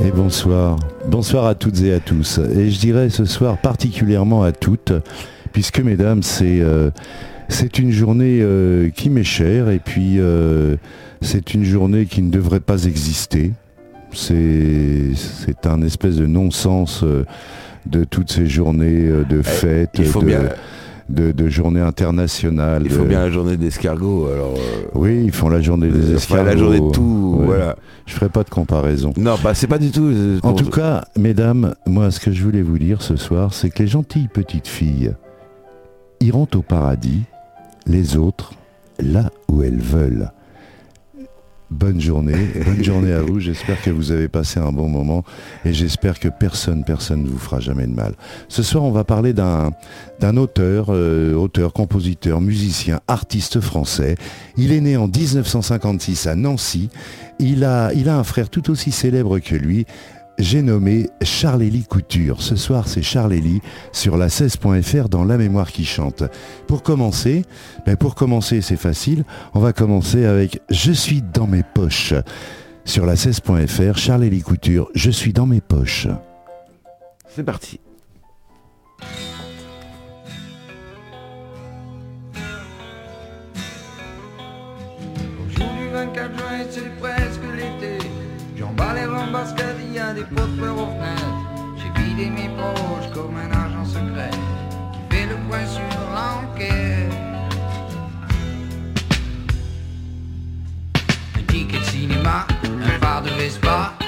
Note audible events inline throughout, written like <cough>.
Et bonsoir. Bonsoir à toutes et à tous. Et je dirais ce soir particulièrement à toutes, puisque mesdames, c'est euh, c'est une journée euh, qui m'est chère et puis euh, c'est une journée qui ne devrait pas exister. C'est c'est un espèce de non-sens de toutes ces journées de Eh, fêtes, il faut de, bien- de, de journées internationales. Il faut de- bien la journée d'escargot, alors. euh, Oui, ils font la journée des enfin, escargots. la journée de tout, Ouais. voilà. Je ferai pas de comparaison. Non, bah c'est pas du tout. euh, En tout cas, mesdames, moi, ce que je voulais vous dire ce soir, c'est que les gentilles petites filles iront au paradis, les autres, là où elles veulent. Bonne journée, <laughs> bonne journée à vous. J'espère que vous avez passé un bon moment et j'espère que personne, personne ne vous fera jamais de mal. Ce soir, on va parler d'un d'un auteur, euh, auteur, compositeur, musicien, artiste français. Il est né en 1956 à Nancy. Il a, il a un frère tout aussi célèbre que lui. J'ai nommé Charles-Élie Couture. Ce soir, c'est Charles-Élie sur la 16.fr dans La mémoire qui chante. Pour commencer, ben pour commencer, c'est facile. On va commencer avec Je suis dans mes poches. Sur la 16.fr, Charles-Élie Couture, Je suis dans mes poches. C'est parti. Un phare de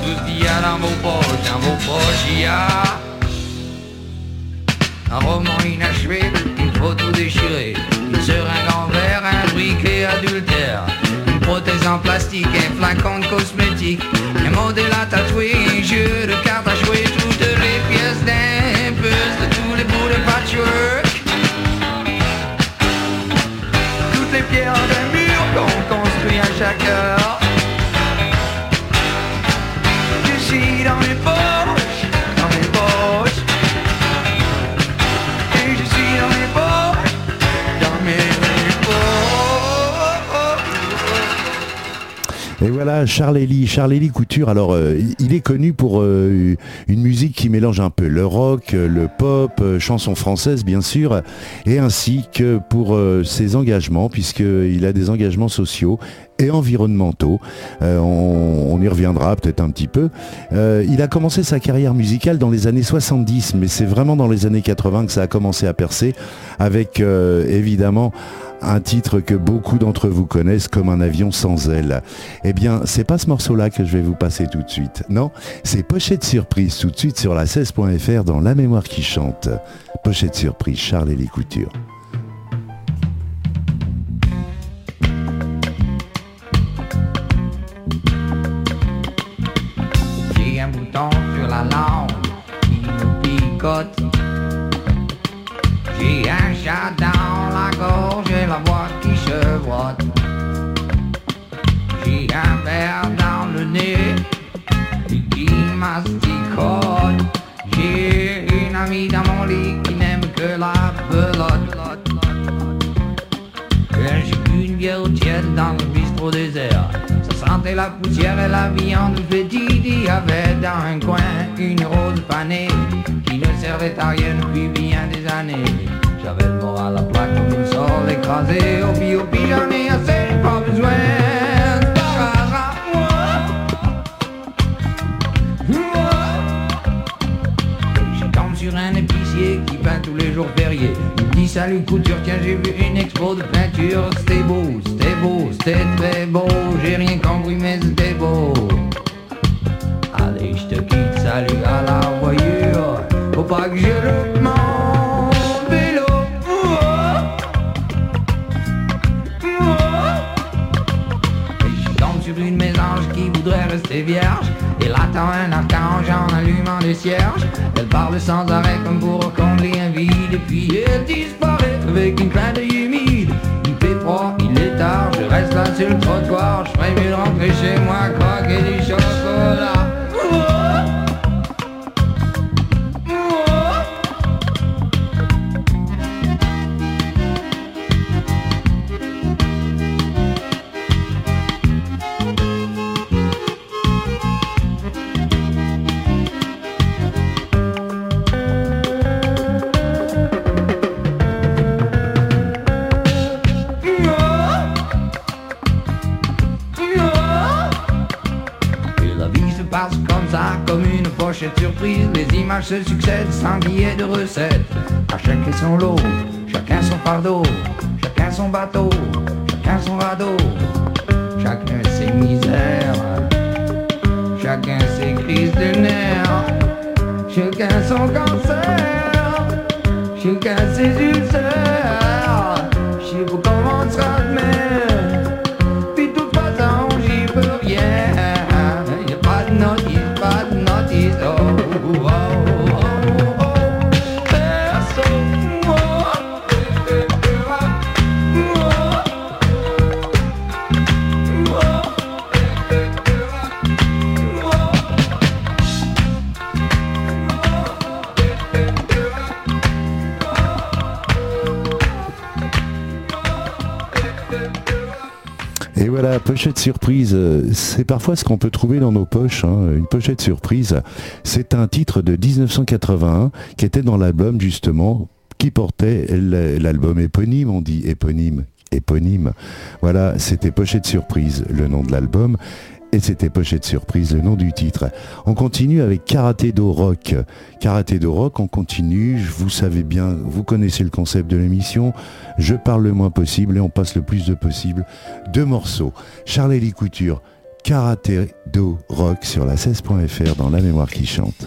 la table tout ce qu'il y a dans vos poches. Dans vos poches, il y a un roman inachevé, une photo déchirée, une seringue en verre, un briquet adultère, une prothèse en plastique, un flacon de cosmétique, un modèle à tatouer, un jeu de cartes à jouer, toutes les pièces d'un puzzle, tous les bouts de patchwork, toutes les pierres d'un mur qu'on construit à chaque heure. Et voilà, Charles-Élie, Charles-Élie Couture. Alors, euh, il est connu pour euh, une musique qui mélange un peu le rock, euh, le pop, euh, chanson française bien sûr, et ainsi que pour ses engagements, puisqu'il a des engagements sociaux et environnementaux. Euh, on, y reviendra peut-être un petit peu. Euh, il a commencé sa carrière musicale dans les années 70, mais c'est vraiment dans les années 80 que ça a commencé à percer, avec euh, évidemment un titre que beaucoup d'entre vous connaissent comme un avion sans ailes. Eh bien, c'est pas ce morceau-là que je vais vous passer tout de suite. Non, c'est Pochette Surprise tout de suite sur la 16.fr dans La mémoire qui chante. Pochette Surprise, Charles et les coutures. J'ai un chat dans la gorge et la voix qui chevrotte. J'ai un verre dans le nez et qui masticote. J'ai une amie dans mon lit qui n'aime que la pelote. J'ai une bière tiède dans le bistrot désert. La poussière et la viande petite. Il y avait dans un coin une rose panée qui ne servait à rien depuis bien des années. J'avais le moral à plat comme une sole écrasée. Au pire, au j'en ai assez, pas besoin. Sur un épicier qui peint tous les jours fériés. Salut couture, tiens j'ai vu une expo de peinture. C'était beau, c'était beau, c'était très beau. J'ai rien compris mais c'était beau. Allez, je te quitte, salut à la voyure. Faut pas que je loupe mon rester vierge. Elle attend un archange en allumant des cierges. Elle parle sans arrêt comme pour combler un vide. Et puis elle disparaît avec une d'œil humide. Il fait froid, il est tard, je reste là sur le trottoir. Je ferais mieux de rentrer chez moi, croquer du chocolat. Surprise. Les images se succèdent sans billet de recette. À chacun son lot, chacun son fardeau, chacun son bateau, chacun son radeau. Chacun ses misères, chacun ses crises de nerfs. Chacun son cancer, chacun surprise, euh, c'est parfois ce qu'on peut trouver dans nos poches, hein, une pochette surprise. C'est un titre de 1981 qui était dans l'album justement, qui portait l'album éponyme, on dit éponyme, éponyme. Voilà, c'était pochette surprise, le nom de l'album. Et c'était Pochette Surprise, le nom du titre. On continue avec Karaté Do Rock. Karaté Do Rock, on continue. Vous savez bien, vous connaissez le concept de l'émission. Je parle le moins possible et on passe le plus de possible. Deux morceaux. Charlie Couture, Karaté Do Rock sur la 16.fr dans La mémoire qui chante.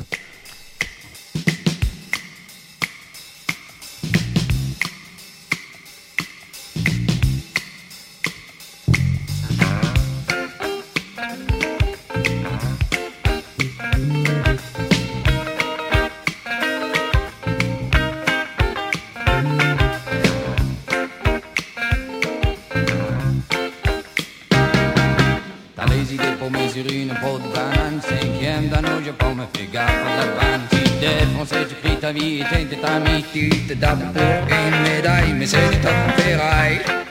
vi tenkte ta mitt ut, dabbe inn med deg, vi setter toppen ei.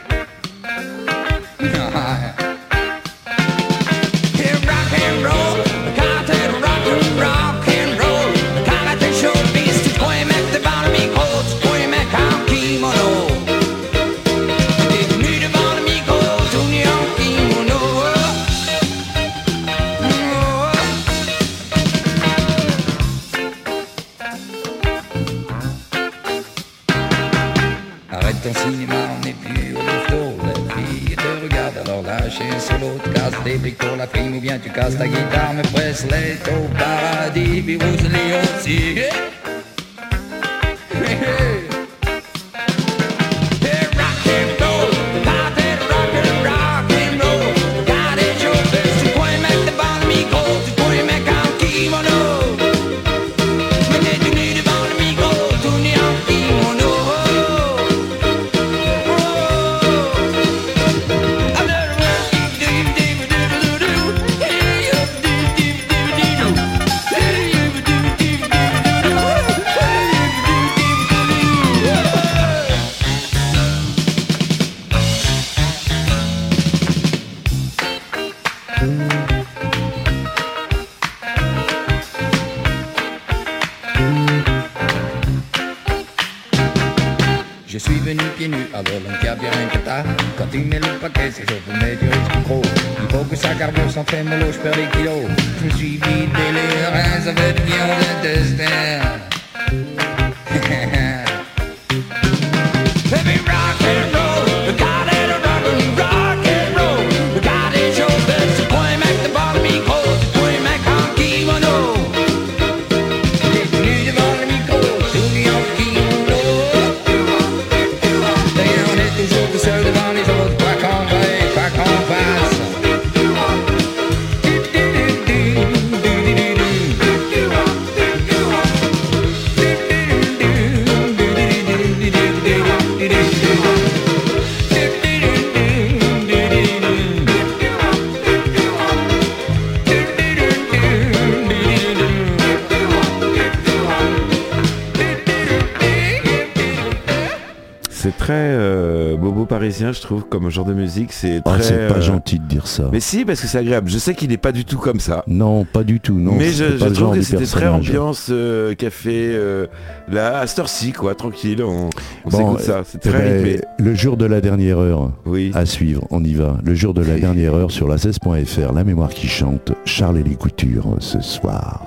Parisien, je trouve, comme genre de musique. C'est Ah, très. c'est pas euh, gentil de dire ça. Mais si, parce que c'est agréable. Je sais qu'il n'est pas du tout comme ça. Non, pas du tout. Non, mais je, je trouve que c'était très ambiance euh, café, euh, là, à cette heure-ci, quoi, tranquille, on, on Bon, s'écoute ça. C'est Eh très ben, rythmé. le jour de la dernière heure, Oui. à suivre, on y va. Le jour de la dernière heure sur la 16.fr, la mémoire qui chante, Charles et les coutures ce soir.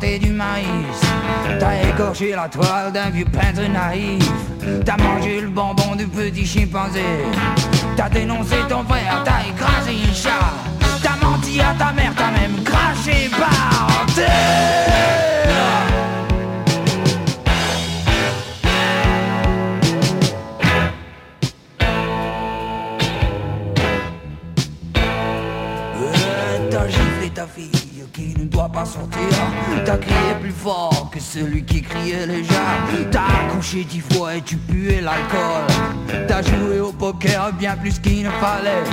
Du maïs. T'as égorgé la toile d'un vieux peintre naïf. T'as mangé le bonbon du petit chimpanzé. T'as dénoncé ton frère, t'as écrasé un chat. T'as menti à ta mère, t'as même craché par terre. Euh, ta fille qui ne doit pas sortir. T'as crié plus fort que celui qui criait déjà. T'as accouché dix fois et tu puais l'alcool. T'as joué au poker bien plus qu'il ne fallait.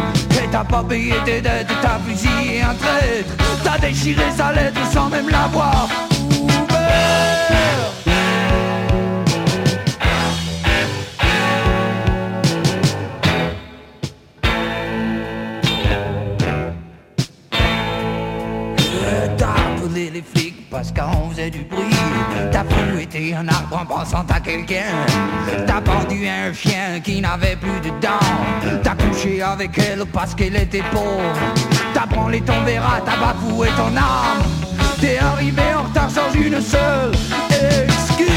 Et t'as pas payé tes dettes, t'as fusillé un traître. T'as déchiré sa lettre sans même l'avoir ouvert. Parce qu'on faisait du bruit. T'as fouetté un arbre en pensant à quelqu'un. T'as pendu un chien qui n'avait plus de dents. T'as couché avec elle parce qu'elle était pauvre. T'as branlé ton verre, t'as bafoué ton arme. T'es arrivé en retard sans une seule excuse.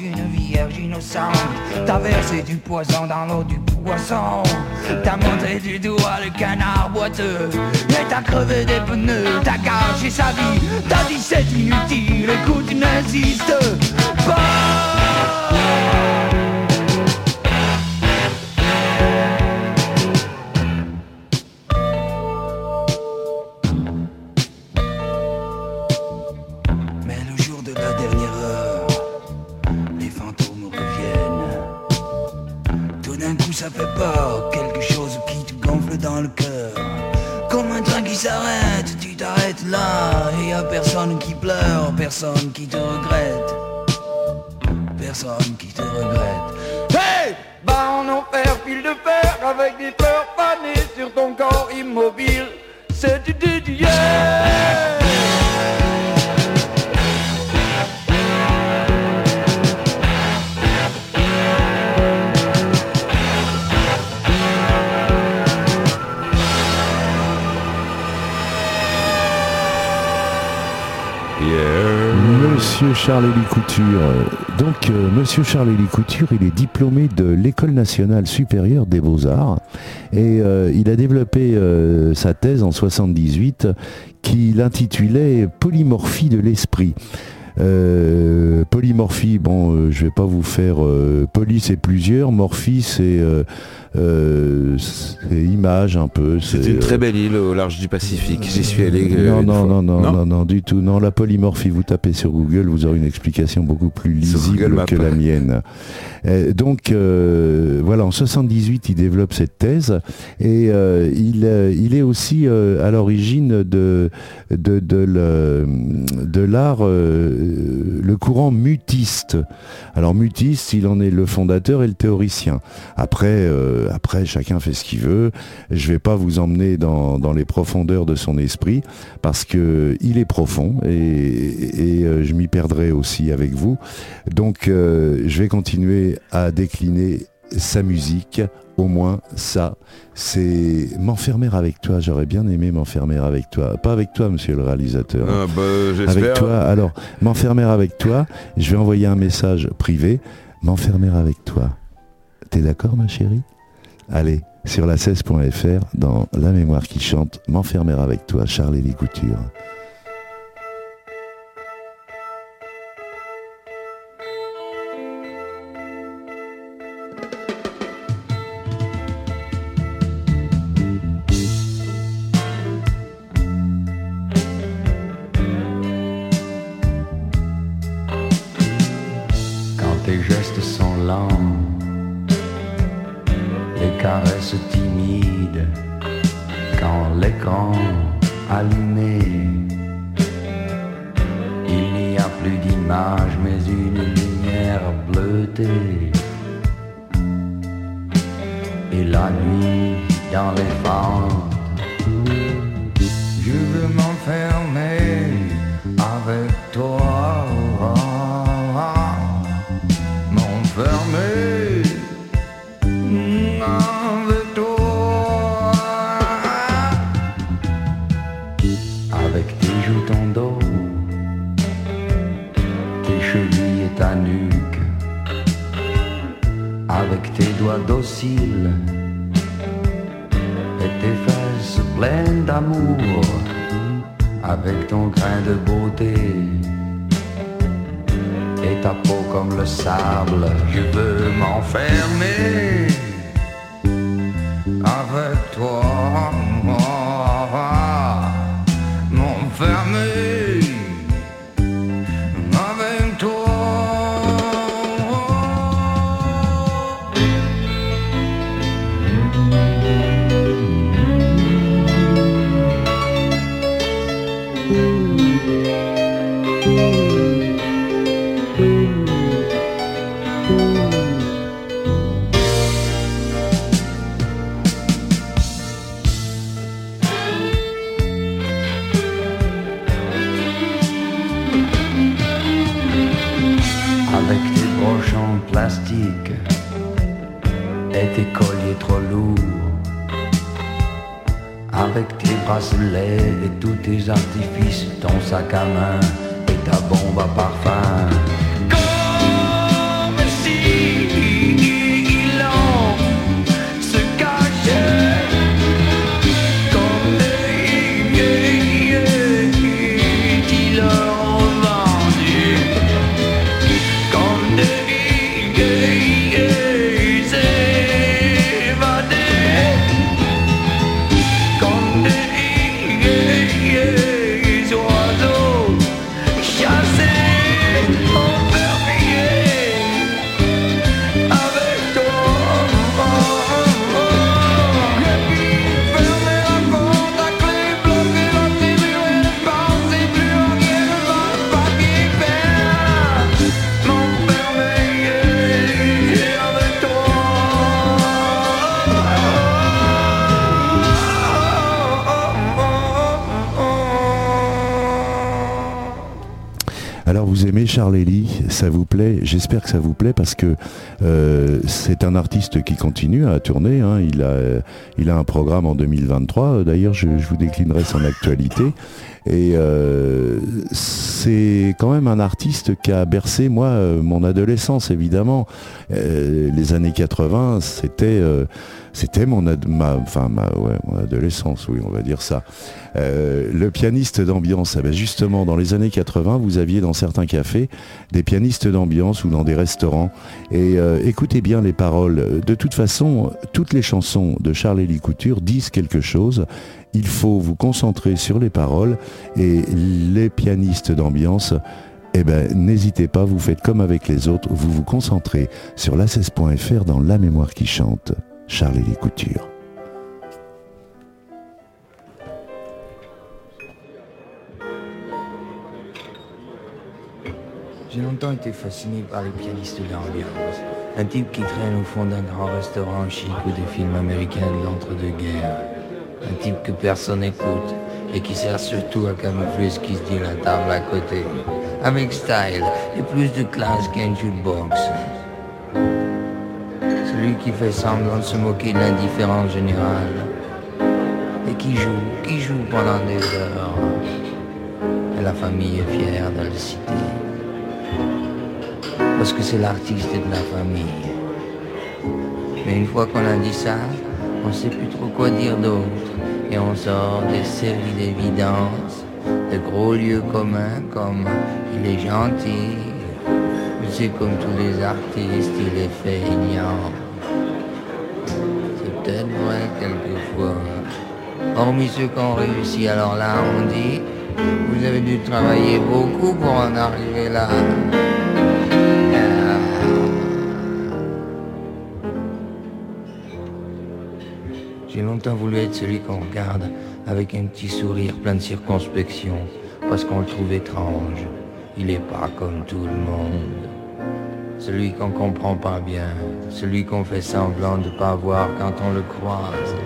Une vierge innocente T'as versé du poison dans l'eau du poisson. T'as montré du doigt le canard boiteux. Et t'as crevé des pneus, t'as gâché sa vie. T'as dit c'est inutile, écoute, n'insiste Charles-Élie Couture, il est diplômé de l'École nationale supérieure des beaux-arts et euh, il a développé euh, sa thèse en 78 qu'il intitulait Polymorphie de l'esprit. polymorphie, bon, je vais pas vous faire. poly, c'est plusieurs. Morphie, c'est euh, c'est image un peu. C'est une très belle île au large du Pacifique. J'y suis allé. Euh, non, non, non, non, non, non, du tout. Non, la polymorphie, vous tapez sur Google, vous aurez une explication beaucoup plus lisible que la mienne. Euh, donc, voilà, en 78, il développe cette thèse et il, il est aussi à l'origine de, de, de l'art, le courant mutiste. Alors, mutiste, il en est le fondateur et le théoricien. Après, après, chacun fait ce qu'il veut. Je ne vais pas vous emmener dans, les profondeurs de son esprit parce que il est profond et, euh, je m'y perdrai aussi avec vous. Donc, euh, je vais continuer à décliner sa musique au moins ça, c'est m'enfermer avec toi. J'aurais bien aimé m'enfermer avec toi. Pas avec toi, monsieur le réalisateur. Ah, bah, avec toi. Alors, m'enfermer avec toi, je vais envoyer un message privé. M'enfermer avec toi. T'es d'accord, ma chérie? Allez, sur la 16.fr, dans La mémoire qui chante, M'enfermer avec toi, Charles et les. ta peau comme le sable, je veux m'enfermer avec toi, m'enfermer. et tous tes artifices, ton sac à main et ta bombe à parfum. Vous aimez Charlélie, ça vous plaît J'espère que ça vous plaît parce que euh, c'est un artiste qui continue à tourner. hein. Il, a, il a un programme en 2023. D'ailleurs, je, je vous déclinerai son actualité. Et euh, c'est quand même un artiste qui a bercé, moi, euh, mon adolescence, évidemment. Euh, les années 80, c'était c'était mon, enfin, ma, ouais, mon adolescence, oui, on va dire ça. Le pianiste d'ambiance, eh ben justement, dans les années 80, vous aviez dans certains cafés des pianistes d'ambiance ou dans des restaurants. Et écoutez bien les paroles. De toute façon, toutes les chansons de Charles-Élie Couture disent quelque chose. Il faut vous concentrer sur les paroles et les pianistes d'ambiance, eh ben, n'hésitez pas, vous faites comme avec les autres, vous vous concentrez sur la16.fr dans La mémoire qui chante, Charles-Élie Couture. J'ai longtemps été fasciné par les pianistes d'ambiance. Un type qui traîne au fond d'un grand restaurant chic ou des films américains de l'entre-deux-guerres. Un type que personne n'écoute et qui sert surtout à camoufler ce qui se dit la table à côté. Avec style et plus de classe qu'un jukebox. Celui qui fait semblant de se moquer de l'indifférence générale. Et qui joue, qui joue pendant des heures. Et la famille est fière de le citer parce que c'est l'artiste de la famille. Mais une fois qu'on a dit ça, on sait plus trop quoi dire d'autre. Et on sort des séries d'évidences, de gros lieux communs comme il est gentil, mais c'est comme tous les artistes, il est feignant. C'est peut-être vrai quelquefois. Hormis ceux qui ont réussi, alors là on dit, vous avez dû travailler beaucoup pour en arriver là. J'ai longtemps voulu être celui qu'on regarde avec un petit sourire plein de circonspection, parce qu'on le trouve étrange. Il est pas comme tout le monde. Celui qu'on comprend pas bien, celui qu'on fait semblant de pas voir quand on le croise.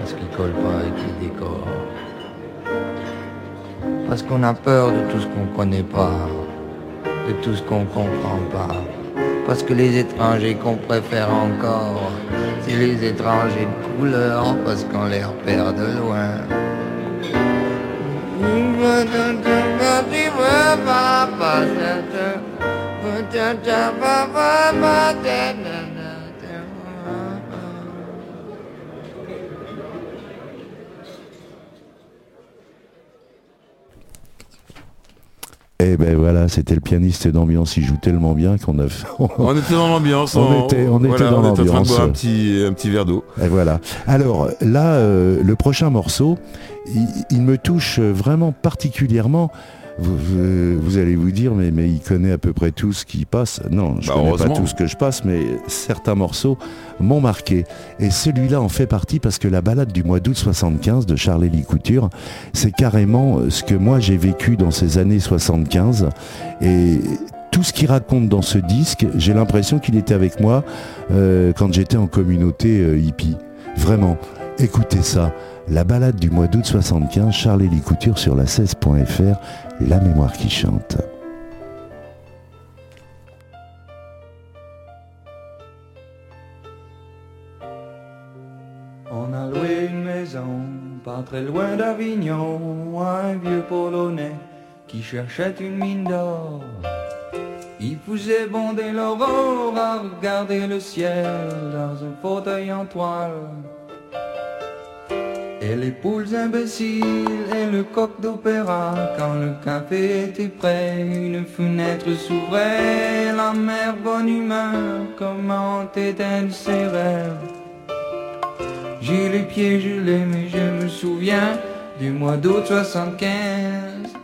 Parce qu'il colle pas avec les décors. Parce qu'on a peur de tout ce qu'on connaît pas, de tout ce qu'on comprend pas. Parce que les étrangers qu'on préfère encore, c'est les étrangers de couleur, parce qu'on les repère de loin. Et ben voilà, c'était le pianiste d'ambiance, il joue tellement bien qu'on a fait... <laughs> On était dans l'ambiance. On était- on était dans on était en train de l'ambiance. boire un petit, un petit verre d'eau. Et voilà. Alors là, euh, le prochain morceau, il, il me touche vraiment particulièrement. Vous, vous- vous allez vous dire, mais, mais il connaît à peu près tout ce qui passe. Non, je Bah, connais pas tout ce que je passe, mais certains morceaux m'ont marqué. Et celui-là en fait partie parce que la balade du mois d'août 75 de Charles-Élie Couture, c'est carrément ce que moi j'ai vécu dans ces années 75. Et tout ce qu'il raconte dans ce disque, j'ai l'impression qu'il était avec moi euh, quand j'étais en communauté euh, hippie. Vraiment, écoutez ça. La balade du mois d'août 75, Charles-Élie Couture sur la 16.fr, la mémoire qui chante. On a loué une maison, pas très loin d'Avignon, un vieux Polonais qui cherchait une mine d'or. Il faisait bonder l'aurore à regarder le ciel dans un fauteuil en toile. Et les poules imbéciles et le coq d'opéra Quand le café était prêt, une fenêtre s'ouvrait La mère bonne humeur, comment éteindre ses rêves j'ai les pieds gelés, mais je me souviens du mois d'août 75.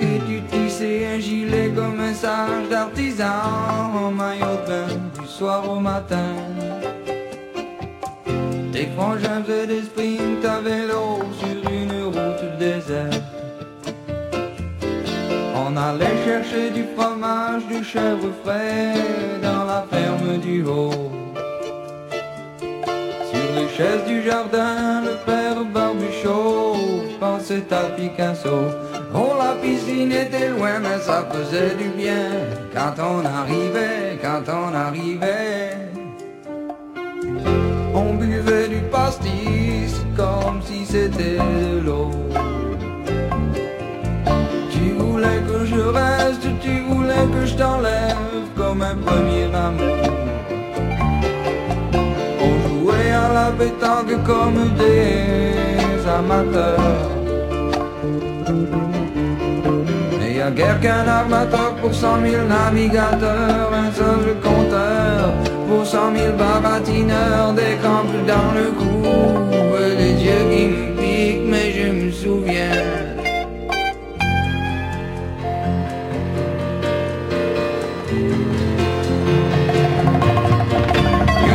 Et du tisser un gilet comme un sage d'artisan en maillot de bain du soir au matin. Tes frangins faisaient des sprints à vélo sur une route déserte. On allait chercher du fromage, du chèvre frais dans la ferme du haut. Sur les chaises du jardin, le père Barbuchot pensait à Picasso. Oh, la piscine était loin, mais ça faisait du bien quand on arrivait, quand on arrivait. On buvait du pastis comme si c'était de l'eau. Tu voulais que je reste, tu voulais que je t'enlève comme un premier amour. On jouait à la pétanque comme des amateurs. Mais y a guère qu'un armateur pour cent mille navigateurs, un seul compteur pour cent mille baratineurs, des crampes dans le cou, des yeux qui me piquent, mais je me souviens.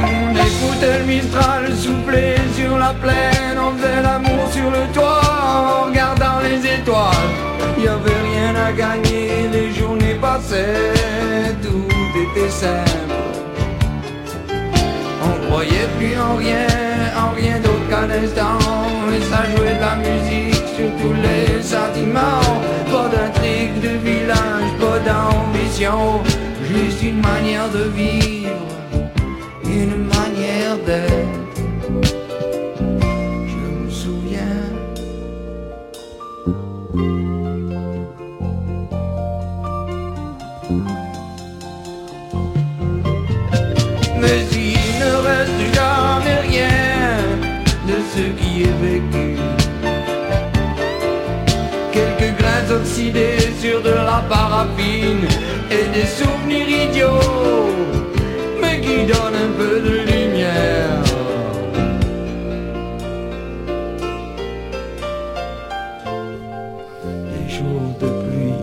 On écoutait le Mistral souffler sur la plaine, on faisait l'amour sur le toit en regardant les étoiles. Y avait rien à gagner, les journées passaient, tout était simple. On croyait plus en rien, en rien d'autre qu'un instant, et ça jouait de la musique sur tous les sentiments. Pas d'intrigue de village, pas d'ambition, juste une manière de vivre une manière d'être. Sur de la paraffine et des souvenirs idiots mais qui donne un peu de lumière. Des jours de pluie.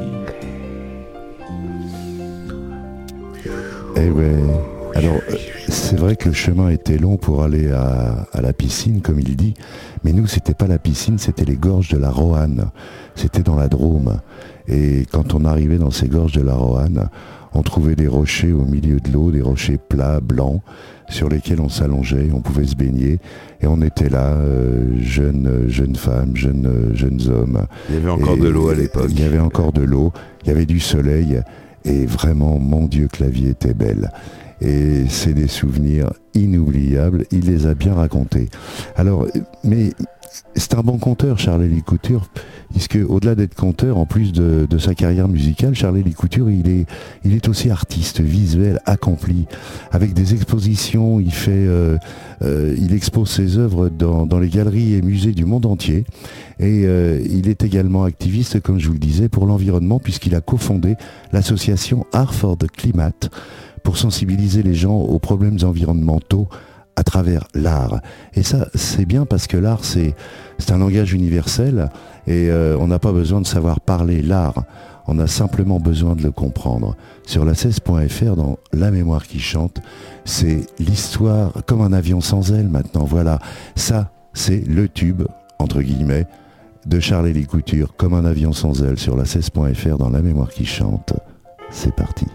Eh ben, alors, euh, c'est vrai que le chemin était long pour aller à la piscine, comme il dit, mais nous, c'était pas la piscine, c'était les gorges de la Roanne. C'était dans la Drôme. Et quand on arrivait dans ces gorges de la Roanne, on trouvait des rochers au milieu de l'eau, des rochers plats, blancs, sur lesquels on s'allongeait, on pouvait se baigner, et on était là, euh, jeunes, jeunes femmes, jeunes, jeunes hommes. Il y avait encore Et de l'eau à l'époque. Il y avait encore de l'eau, il y avait du soleil, et vraiment, mon Dieu, que la vie était belle. Et c'est des souvenirs inoubliables, il les a bien racontés. Alors, mais c'est un bon conteur, Charles-Élie Couture, puisque au-delà d'être conteur, en plus de, sa carrière musicale, Charles-Élie Couture, il est, aussi artiste visuel accompli, avec des expositions, il euh, euh, expose ses œuvres dans, les galeries et musées du monde entier, et euh, il est également activiste, comme je vous le disais, pour l'environnement, puisqu'il a cofondé l'association the Climate, pour sensibiliser les gens aux problèmes environnementaux à travers l'art. Et ça, c'est bien parce que l'art, c'est un langage universel et euh, on n'a pas besoin de savoir parler l'art. On a simplement besoin de le comprendre. Sur la 16.fr, dans La mémoire qui chante, c'est l'histoire comme un avion sans aile maintenant. Voilà, ça, c'est le tube, entre guillemets, de Charles-Élie Couture, comme un avion sans aile sur la 16.fr dans La mémoire qui chante. C'est parti.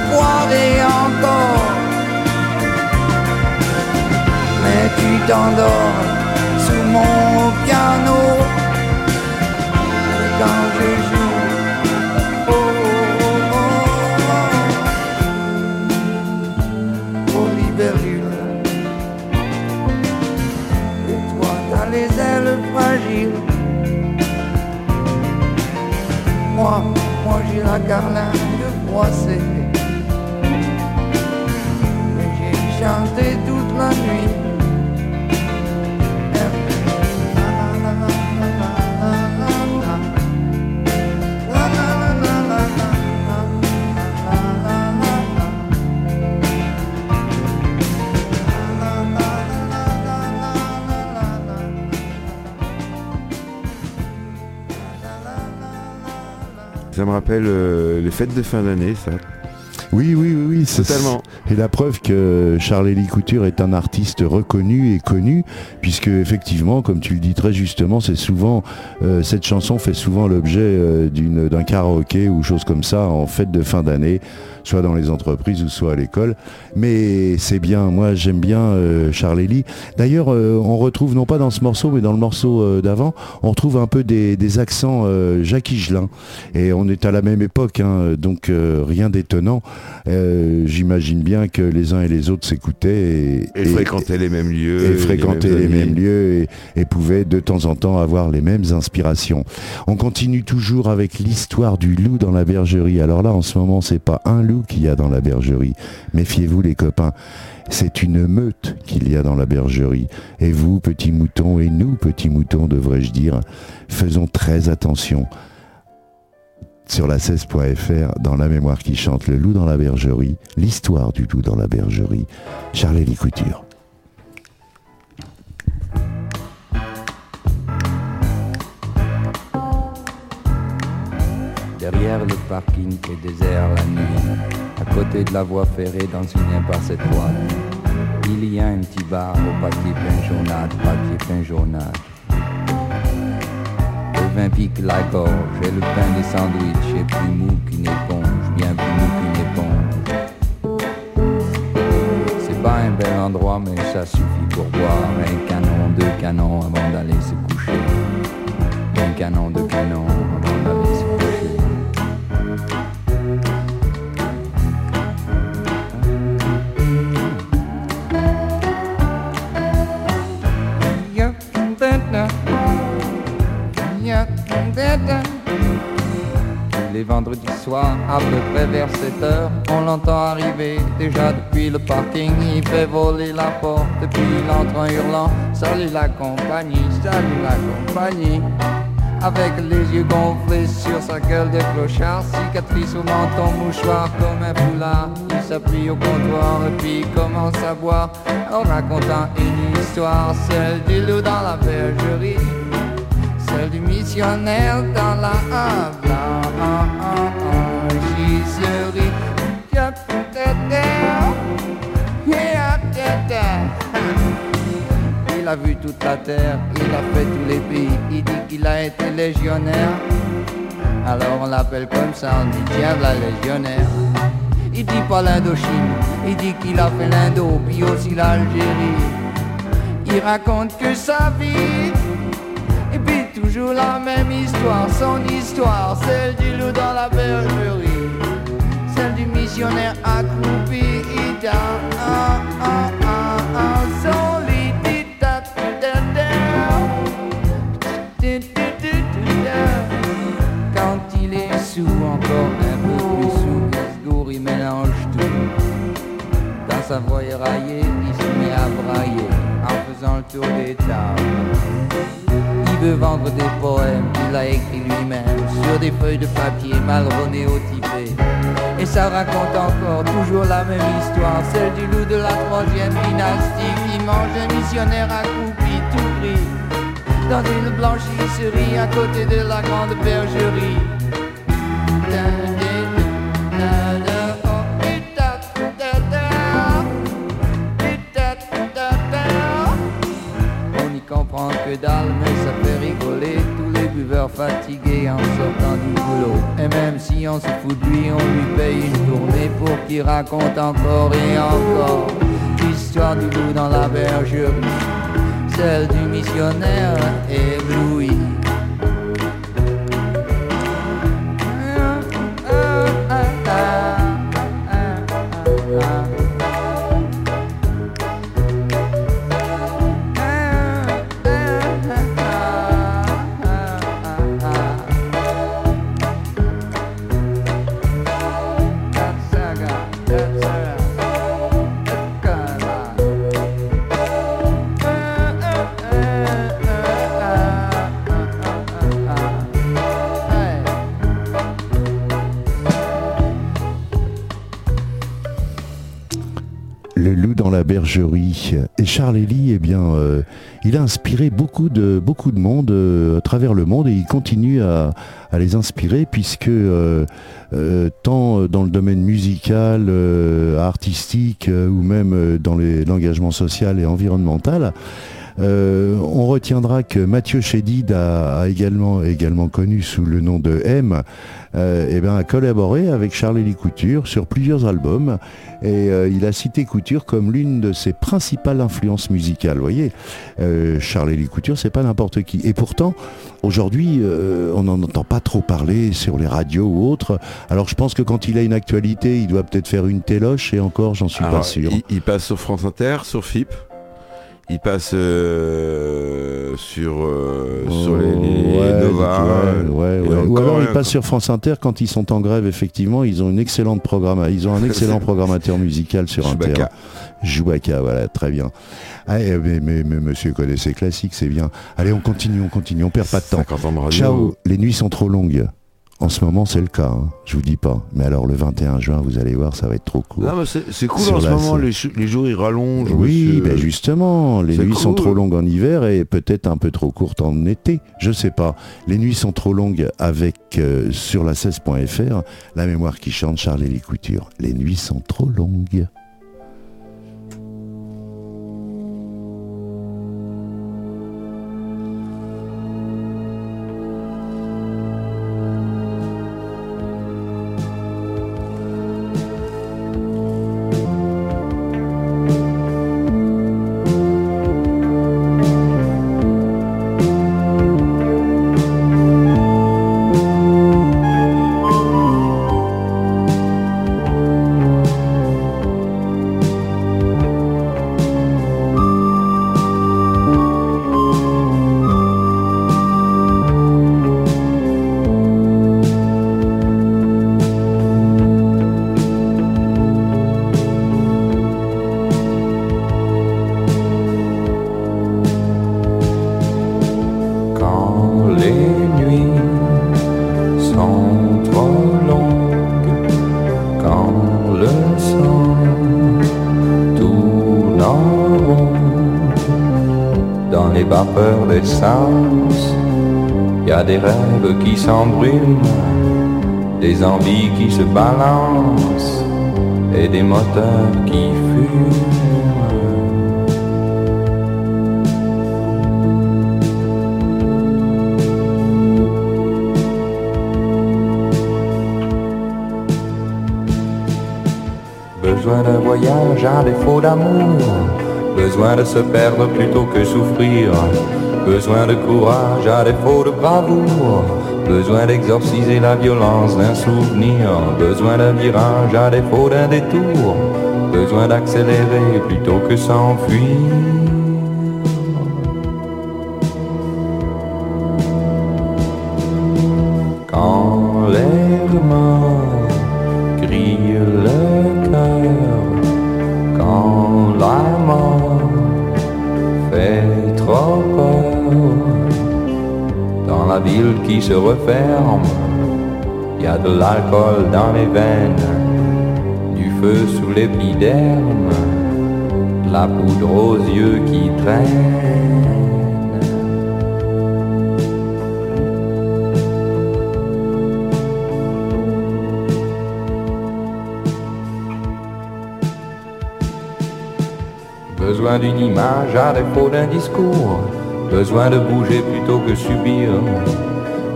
J'aboierai encore. Mais tu t'endors sous mon piano quand je joue. Oh, oh, oh, oh, oh, libellule. Et toi, t'as les ailes fragiles. Moi, moi j'ai la garlingue froissée. Chanté toute la nuit. Ça me rappelle euh, les fêtes de fin d'année, ça. Oui, oui, oui, oui. c'est- Totalement. Et la preuve que Charles-Élie Couture est un artiste reconnu et connu, puisque effectivement, comme tu le dis très justement, c'est souvent euh, cette chanson fait souvent l'objet euh, d'un karaoké ou chose comme ça en fête de fin d'année, soit dans les entreprises ou soit à l'école. Mais c'est bien, moi j'aime bien euh, Charles-Élie. D'ailleurs, euh, on retrouve non pas dans ce morceau, mais dans le morceau d'avant, on retrouve un peu des, accents Jacques Higelin. Et on est à la même époque, hein, donc rien d'étonnant. J'imagine bien que les uns et les autres s'écoutaient et, Et, fréquenter les mêmes lieux. et fréquentaient les mêmes lieux et, et pouvaient de temps en temps avoir les mêmes inspirations. On continue toujours avec l'histoire du loup dans la bergerie. Alors là, en ce moment, c'est pas un loup qu'il y a dans la bergerie. Méfiez-vous, les copains. C'est une meute qu'il y a dans la bergerie. Et vous, petits moutons, et nous, petits moutons, devrais-je dire, faisons très attention. Sur la 16.fr, dans la mémoire qui chante le loup dans la bergerie, l'histoire du loup dans la bergerie, Charles-Élie Couture. Derrière le parking est désert la nuit, à côté de la voie ferrée dans une impasse étroite, il y a un petit bar au papier peint jaunâtre, papier peint jaunâtre. Le vin pique la gorge et le pain des sandwichs est plus mou qu'une éponge, bien plus mou qu'une éponge. C'est pas un bel endroit mais ça suffit pour boire un canon, deux canons avant d'aller se coucher. Un canon, deux canons Les vendredis soirs, à peu près vers 7 heures, on l'entend arriver déjà depuis le parking. Il fait voler la porte, puis il entre en hurlant Salut la compagnie, salut la compagnie. Avec les yeux gonflés sur sa gueule de clochard, cicatrice au menton, mouchoir comme un foulard. Il s'appuie au comptoir et puis commence à boire en racontant une histoire, celle du loup dans la bergerie du missionnaire dans la blanchisserie. Il a vu toute la terre, il a fait tous les pays, il dit qu'il a été légionnaire. Alors on l'appelle comme ça, on dit tiens la légionnaire. Il dit pas l'Indochine, il dit qu'il a fait l'Indo, puis aussi l'Algérie. Il raconte que sa vie, toujours la même histoire, son histoire, celle du loup dans la bergerie, celle du missionnaire accroupi, il ah, ah, ah, son lit, quand il est sous, encore un peu plus sous, il il mélange tout. Dans sa voix éraillée, il se met à brailler en faisant le tour des tables. Veut vendre des poèmes qu'il a écrits lui-même sur des feuilles de papier mal typé. Et ça raconte encore toujours la même histoire, celle du loup de la troisième dynastie qui mange un missionnaire accroupi tout gris dans une blanchisserie à côté de la grande bergerie. Dalle, fatigués en sortant du boulot. Et même si on se fout de lui, on lui paye une tournée pour qu'il raconte encore et encore l'histoire du loup dans la bergerie celle du missionnaire ébloui. bergerie. Et Charles Elie, eh bien, euh, il a inspiré beaucoup de, beaucoup de monde euh, à travers le monde et il continue à, les inspirer puisque euh, tant dans le domaine musical, artistique ou même dans l'engagement social et environnemental, on retiendra que Mathieu Chédid a, également, également connu sous le nom de M, eh ben, a collaboré avec Charles-Élie Couture sur plusieurs albums et euh, il a cité Couture comme l'une de ses principales influences musicales. Vous voyez, euh, Charles-Élie Couture, c'est pas n'importe qui. Et pourtant, aujourd'hui, on n'en entend pas trop parler sur les radios ou autres. Alors je pense que quand il a une actualité, il doit peut-être faire une téloche et encore, j'en suis pas sûr. il, passe sur France Inter, sur FIP il passe euh, sur, euh, sur les, Nova. Ou alors il passe sur France Inter quand ils sont en grève, effectivement, ils ont une excellente programme, ils ont un excellent <laughs> programmateur musical sur Inter. Joubaka, voilà, très bien. Ah, mais, mais, monsieur connaît ses classiques, c'est bien. Allez, on continue, on continue, on perd pas de temps. Ciao, les nuits sont trop longues. En ce moment, c'est le cas, hein. je vous dis pas. Mais alors, le 21 juin, vous allez voir, ça va être trop court. c'est cool en ce moment, les, jours ils rallongent. Oui, ben justement, les nuits sont trop longues en hiver et peut-être un peu trop courtes en été. Je sais pas. Les nuits sont trop longues avec euh, sur la 16.fr, la mémoire qui chante Charles Élie Couture. Les nuits sont trop longues. Des envies qui se balancent et des moteurs qui fument. besoin d'un voyage à défaut d'amour, besoin de se perdre plutôt que souffrir, besoin de courage à défaut de bravoure, besoin d'exorciser la violence d'un souvenir, besoin d'un virage à défaut d'un détour, besoin d'accélérer plutôt que s'enfuir. Qui se referme. Il y a de l'alcool dans les veines, du feu sous l'épiderme, la poudre aux yeux qui traîne. Besoin d'une image à défaut d'un discours, besoin de bouger plutôt que subir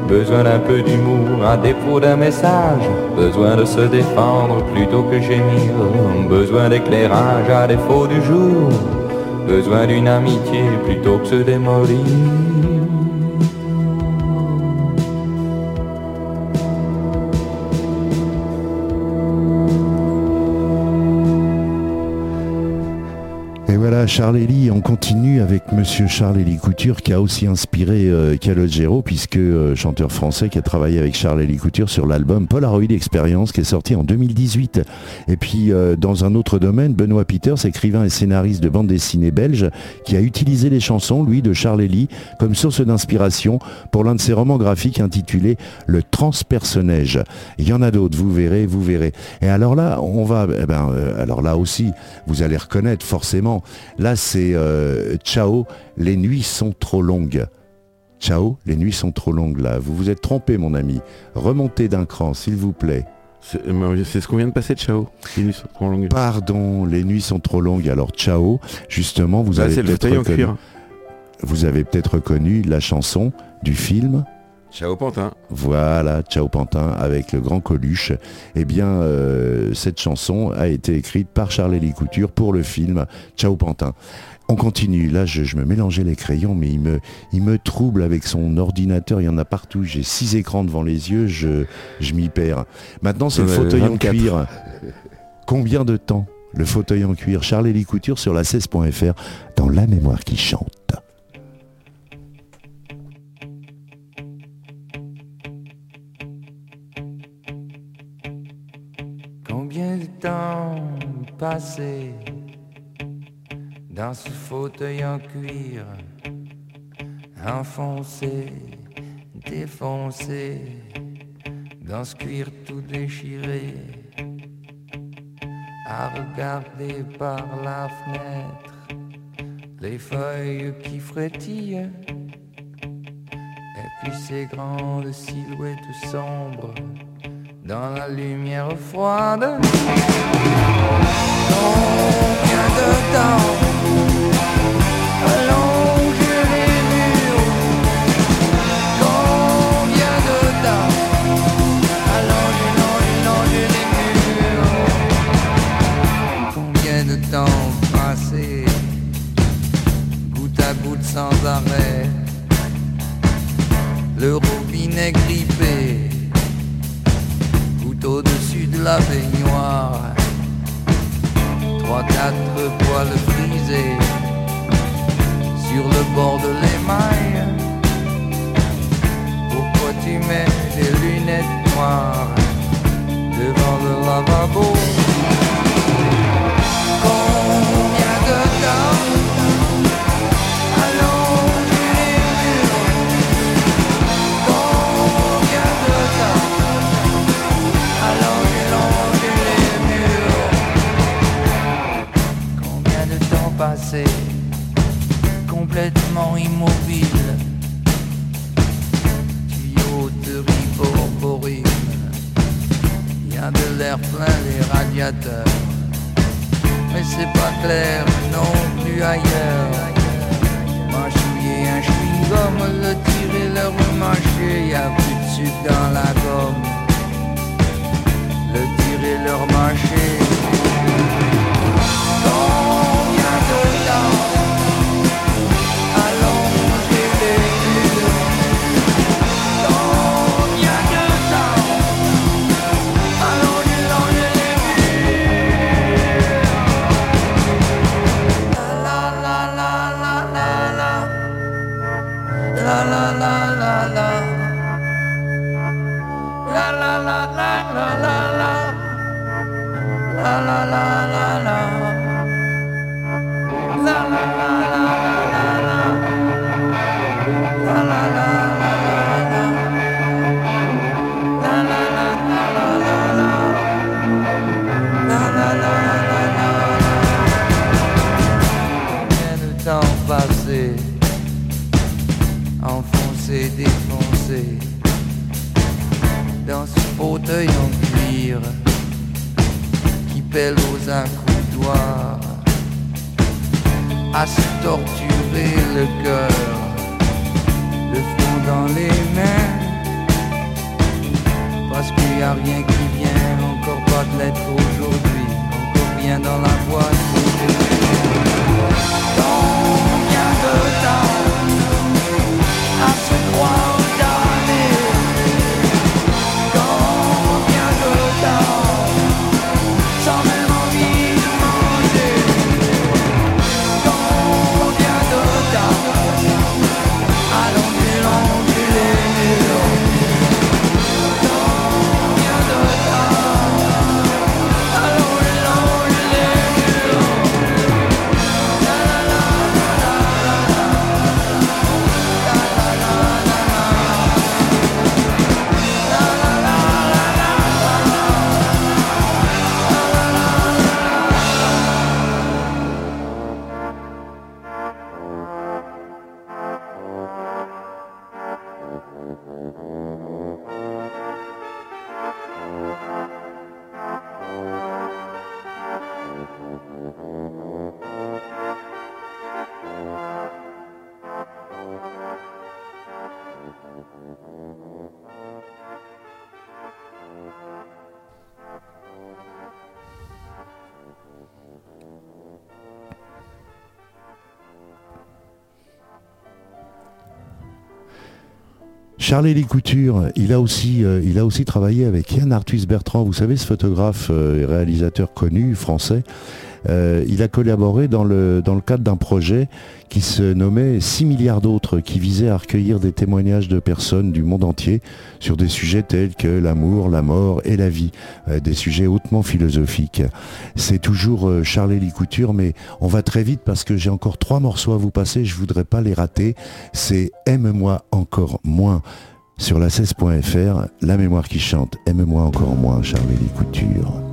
Besoin d'un peu d'humour à défaut d'un message. Besoin de se défendre plutôt que gémir. Besoin d'éclairage à défaut du jour. Besoin d'une amitié plutôt que se démolir. Charles on continue avec Monsieur Charles Élie Couture qui a aussi inspiré euh, Calogero puisque euh, chanteur français qui a travaillé avec Charles Élie Couture sur l'album Polaroid Experience qui est sorti en 2018. Et puis euh, dans un autre domaine, Benoît Peters, écrivain et scénariste de bande dessinée belge, qui a utilisé les chansons, lui, de Charles Élie comme source d'inspiration pour l'un de ses romans graphiques intitulé Le Transpersonnage. Il y en a d'autres, vous verrez, vous verrez. Et alors là, on va, eh ben, alors là aussi, vous allez reconnaître forcément Là, c'est euh, Ciao, les nuits sont trop longues. Ciao, les nuits sont trop longues là. Vous vous êtes trompé, mon ami. Remontez d'un cran, s'il vous plaît. C'est euh, ce qu'on vient de passer, Ciao. Les nuits sont trop longues. Pardon, les nuits sont trop longues. Alors, Ciao, justement, vous avez peut-être reconnu... Vous avez peut-être reconnu la chanson du film Ciao Pantin. Voilà, Ciao Pantin avec le grand Coluche. Eh bien, euh, cette chanson a été écrite par Charles-Élie Couture pour le film Ciao Pantin. On continue. Là, je, me mélangeais les crayons, mais il me, il me trouble avec son ordinateur. Il y en a partout. J'ai six écrans devant les yeux. Je, je m'y perds. Maintenant, c'est le fauteuil en cuir. Combien de temps le fauteuil en cuir? Charles-Élie Couture sur la 16.fr dans La mémoire qui chante. Dans ce fauteuil en cuir, enfoncé, défoncé, dans ce cuir tout déchiré, à regarder par la fenêtre les feuilles qui frétillent, et puis ces grandes silhouettes sombres dans la lumière froide. Combien de temps allonger les murs Combien de temps allonger, allonger les murs Combien de temps passer goutte à goutte sans arrêt Le robinet grippé au-dessus de la baignoire. Trois, quatre poils frisés sur le bord de l'émail. Pourquoi tu mets des lunettes noires devant le lavabo? N'y a rien qui vient, encore pas de lettre aujourd'hui, encore rien dans la boîte. Charles-Élie Couture, il a, aussi, euh, il a aussi travaillé avec Yann Arthus Bertrand, vous savez, ce photographe euh, et réalisateur connu français. Euh, il a collaboré dans le, cadre d'un projet qui se nommait 6 milliards d'autres, qui visait à recueillir des témoignages de personnes du monde entier sur des sujets tels que l'amour, la mort et la vie, des sujets hautement philosophiques. C'est toujours Charles-Élie Couture, mais on va très vite parce que j'ai encore trois morceaux à vous passer, je voudrais pas les rater. C'est Aime-moi encore moins sur la 16.fr, La mémoire qui chante, aime-moi encore moins, Charlie Couture.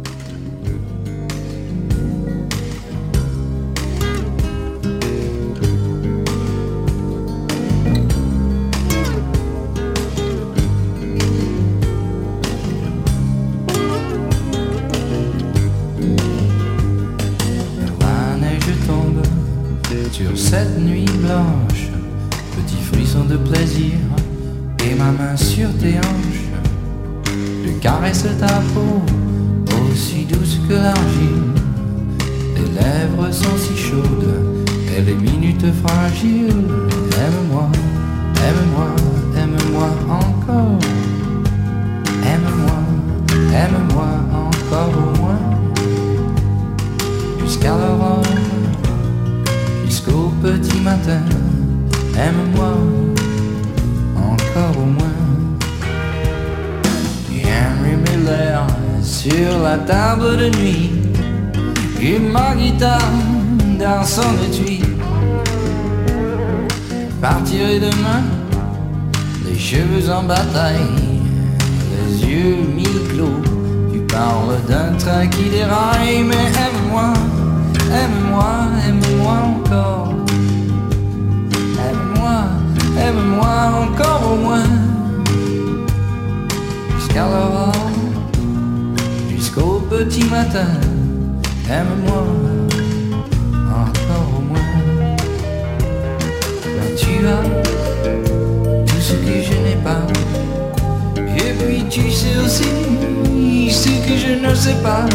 Tu sais aussi ce que je ne sais pas.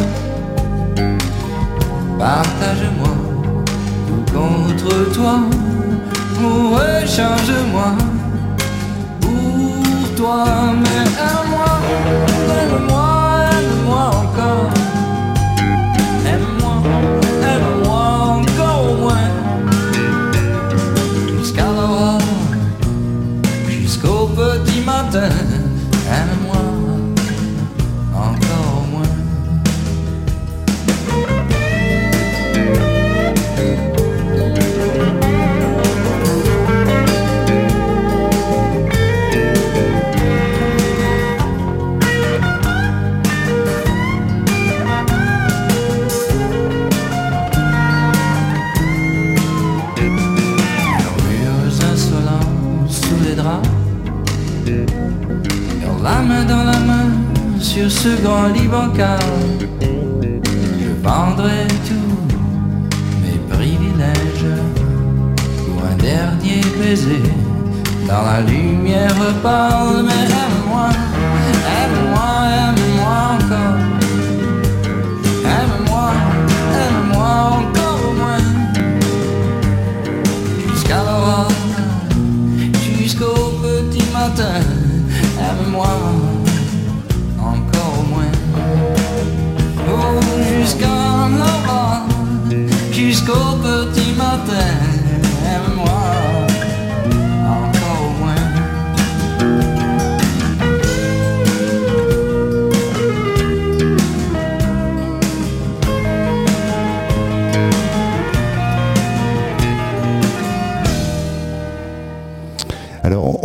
Partage-moi contre toi. Ou échange-moi pour toi. Mais ce grand lit je vendrai tous mes privilèges pour un dernier baiser dans la lumière parle, mais aime-moi, aime-moi, aime-moi encore.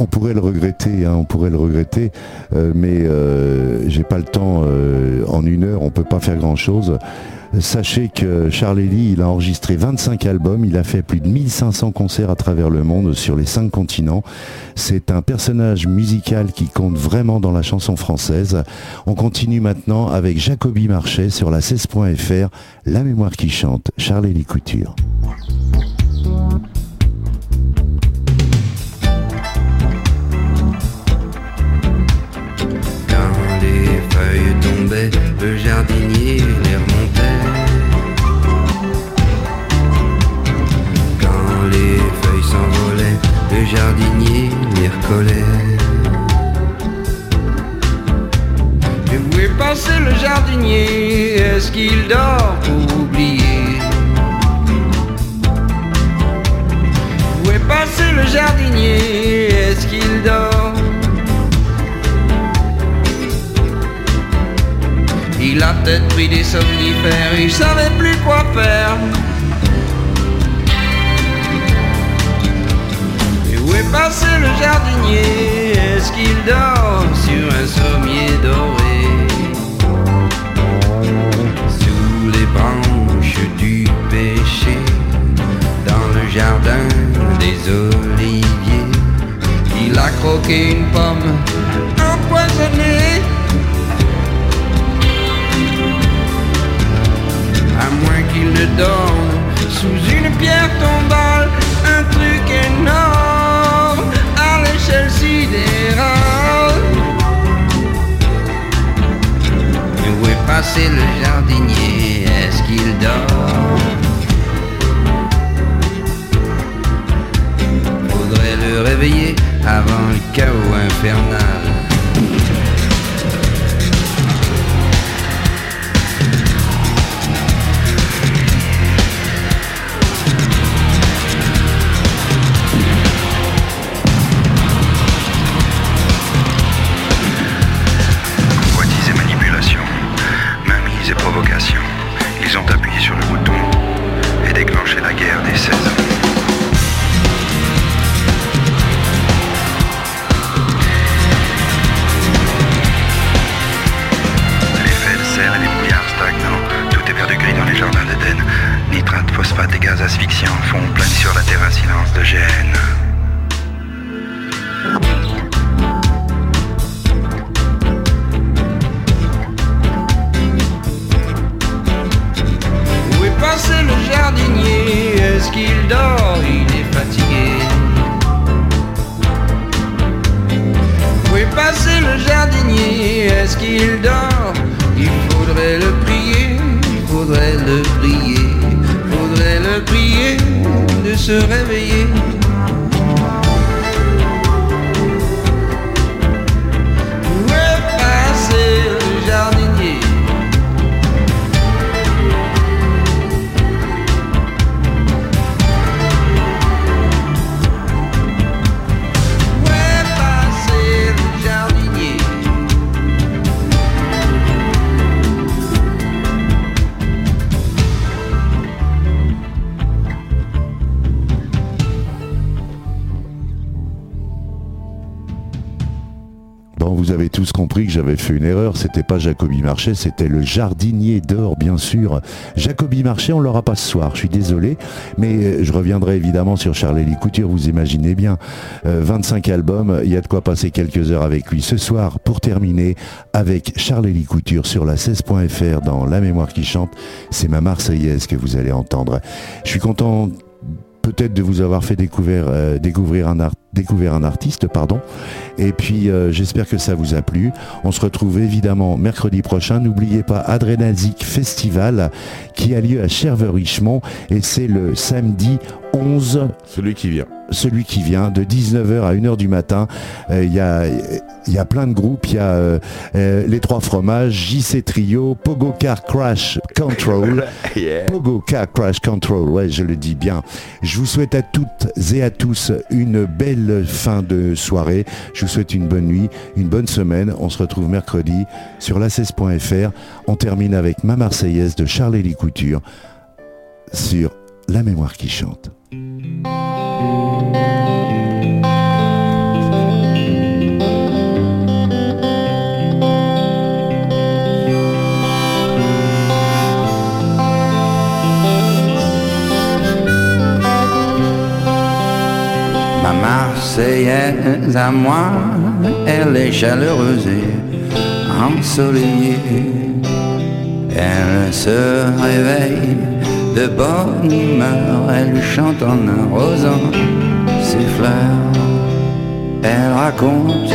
On pourrait le regretter, hein, on pourrait le regretter, euh, mais euh, j'ai pas le temps euh, en une heure, on peut pas faire grand chose. Sachez que Charles Ely, il a enregistré 25 albums, il a fait plus de 1500 concerts à travers le monde sur les cinq continents. C'est un personnage musical qui compte vraiment dans la chanson française. On continue maintenant avec Jacobi Marchais sur la 16.fr, La mémoire qui chante, Charles Ely Couture. Jardinier les recollait. Et où est passé le jardinier Est-ce qu'il dort pour oublier? Où est passé le jardinier Est-ce qu'il dort? Il a peut-être pris des somnifères, il savait plus quoi faire. Où est passé le jardinier? Est-ce qu'il dort sur un sommier doré? Sous les branches du péché, dans le jardin des oliviers, il a croqué une pomme empoisonnée. à moins qu'il ne dorme sous une pierre tombale, un truc énorme sidérale. Où est passé le jardinier? Est-ce qu'il dort? Faudrait le réveiller avant le chaos infernal. Vous avez tous compris que j'avais fait une erreur. C'était pas Jacobi Marchais, c'était le jardinier d'or, bien sûr. Jacobi Marchais, on l'aura pas ce soir. Je suis désolé, mais euh, je reviendrai évidemment sur Charlie Couture. Vous imaginez bien, 25 euh, albums, il y a de quoi passer quelques heures avec lui. Ce soir, pour terminer, avec Charlie Couture sur la 16.fr dans La mémoire qui chante, c'est ma Marseillaise que vous allez entendre. Je suis content peut-être de vous avoir fait découvrir, euh, découvrir, un, découvrir un artiste. pardon. Et puis euh, j'espère que ça vous a plu. On se retrouve évidemment mercredi prochain. N'oubliez pas Adrenalzik Festival qui a lieu à Cherveux-Richemont et c'est le samedi 11. Celui qui vient celui qui vient de 19h à 1h du matin. Euh, il y, a, y, a, plein de groupes. Il y a euh, euh, les trois fromages, JC Trio, Pogo Car Crash Control. <laughs> Pogo Car Crash Control, ouais, je le dis bien. Je vous souhaite à toutes et à tous une belle fin de soirée. Je vous souhaite une bonne nuit, une bonne semaine. On se retrouve mercredi sur la16.fr. On termine avec Ma Marseillaise de Charles-Élie Couture sur La mémoire qui chante. Marseillaise à moi, elle est chaleureuse et ensoleillée. Elle se réveille de bonne humeur, elle chante en arrosant ses fleurs. Elle raconte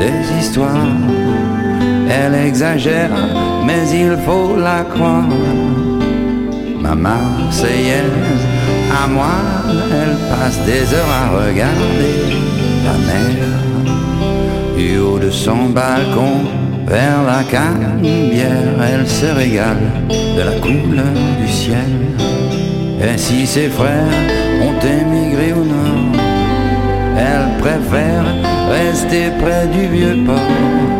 des histoires, elle exagère, mais il faut la croire. Ma Marseillaise, à moi, elle passe des heures à regarder la mer du haut de son balcon vers la bière, elle se régale de la couleur du ciel. Et si ses frères ont émigré au nord, elle préfère rester près du vieux port.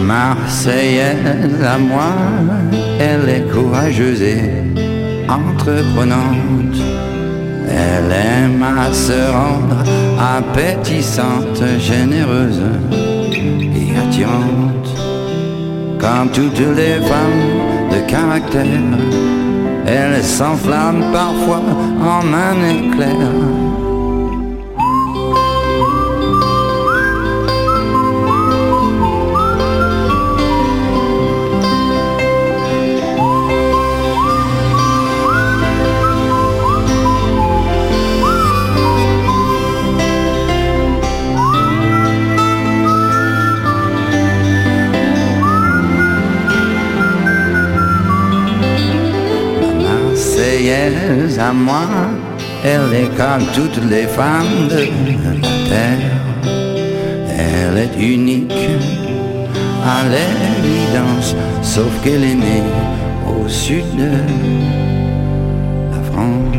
Ma Marseillaise à moi, elle est courageuse et entreprenante. Elle aime à se rendre appétissante, généreuse et attirante. Comme toutes les femmes de caractère, elle s'enflamme parfois en un éclair. À moi, elle est comme toutes les femmes de la terre. Elle est unique à l'évidence, sauf qu'elle est née au sud de la France.